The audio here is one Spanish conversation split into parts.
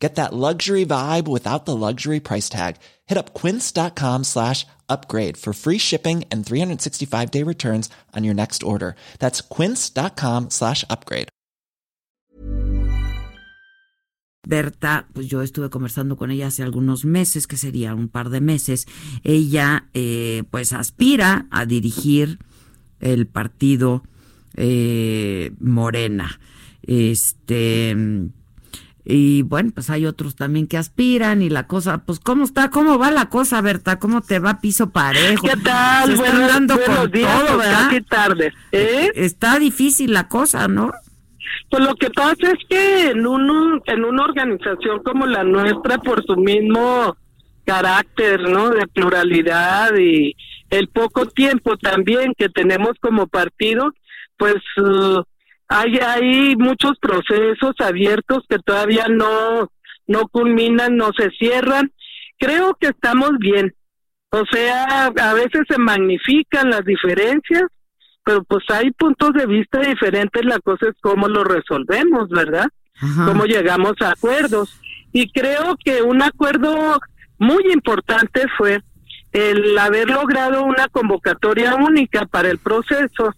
Get that luxury vibe without the luxury price tag. Hit up quince.com slash upgrade for free shipping and 365 day returns on your next order. That's quince.com slash upgrade. Berta, pues yo estuve conversando con ella hace algunos meses, que sería un par de meses. Ella, eh, pues aspira a dirigir el partido eh, Morena. Este y bueno, pues hay otros también que aspiran y la cosa, pues ¿cómo está? ¿Cómo va la cosa, Berta? ¿Cómo te va piso parejo? ¿Qué tal? Se están dando con días, todo, ¿verdad? tarde. ¿eh? Está difícil la cosa, ¿no? Pues lo que pasa es que en, un, en una organización como la nuestra, por su mismo carácter, ¿no? De pluralidad y el poco tiempo también que tenemos como partido, pues uh, hay, hay muchos procesos abiertos que todavía no, no culminan, no se cierran. Creo que estamos bien. O sea, a veces se magnifican las diferencias, pero pues hay puntos de vista diferentes, la cosa es cómo lo resolvemos, ¿verdad? Cómo llegamos a acuerdos. Y creo que un acuerdo muy importante fue el haber logrado una convocatoria única para el proceso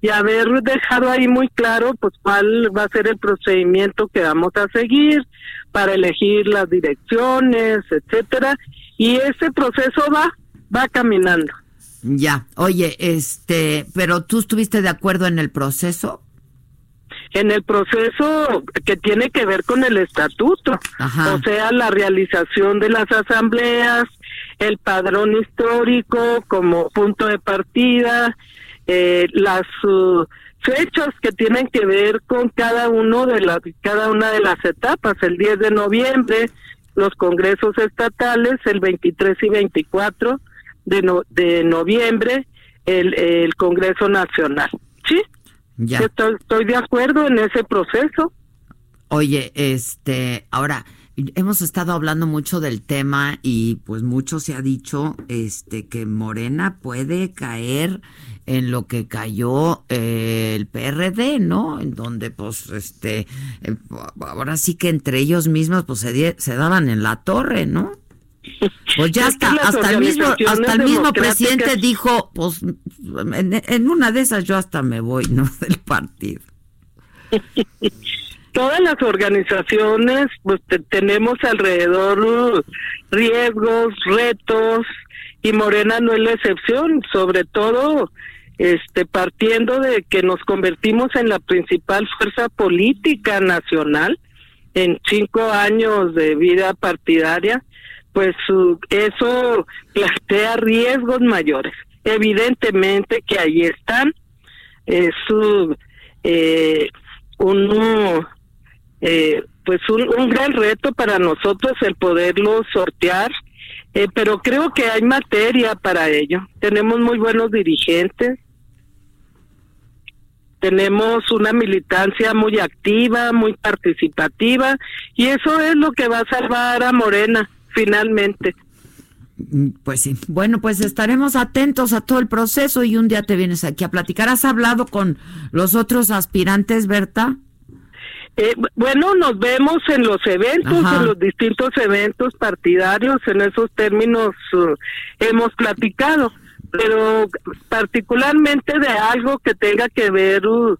y haber dejado ahí muy claro pues cuál va a ser el procedimiento que vamos a seguir para elegir las direcciones, etcétera, y ese proceso va va caminando. Ya, oye, este, pero tú estuviste de acuerdo en el proceso? En el proceso que tiene que ver con el estatuto, o sea, la realización de las asambleas, el padrón histórico como punto de partida, eh, las uh, fechas que tienen que ver con cada uno de las cada una de las etapas. El 10 de noviembre los congresos estatales el 23 y 24 de, de noviembre el, el congreso nacional sí ya. Estoy, estoy de acuerdo en ese proceso. Oye este ahora hemos estado hablando mucho del tema y pues mucho se ha dicho este que Morena puede caer en lo que cayó eh, el PRD, ¿no? En donde pues este eh, ahora sí que entre ellos mismos pues se, se daban en la torre, ¿no? Pues ya hasta, hasta el mismo, hasta el mismo presidente dijo, pues en, en, una de esas yo hasta me voy, ¿no? Del partido. Todas las organizaciones, pues tenemos alrededor riesgos, retos, y Morena no es la excepción, sobre todo este partiendo de que nos convertimos en la principal fuerza política nacional en cinco años de vida partidaria, pues eso plantea riesgos mayores. Evidentemente que ahí están, es eh, un, eh, pues un, un, gran reto para nosotros el poderlo sortear, eh, pero creo que hay materia para ello. Tenemos muy buenos dirigentes, tenemos una militancia muy activa, muy participativa, y eso es lo que va a salvar a Morena, finalmente. Pues sí. Bueno, pues estaremos atentos a todo el proceso y un día te vienes aquí a platicar. ¿Has hablado con los otros aspirantes, Berta? Eh, bueno, nos vemos en los eventos, en los distintos eventos partidarios, en esos términos uh, hemos platicado pero particularmente de algo que tenga que ver uh,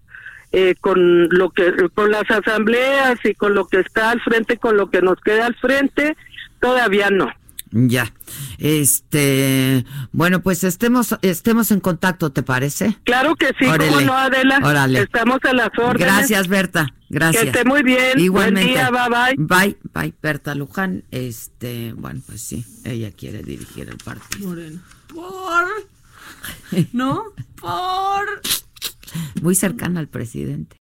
eh, con lo que con las asambleas y con lo que está al frente, con lo que nos queda al frente, todavía no. Ya. Este, bueno, pues estemos estemos en contacto, ¿te parece? Claro que sí, como no, Adela. Estamos a las órdenes. Gracias, Berta. Gracias. Que esté muy bien. Igualmente. Buen día, bye bye. Bye, bye, Berta Luján. Este, bueno, pues sí, ella quiere dirigir el partido. Moreno. Por. ¿No? Por. Muy cercana al presidente.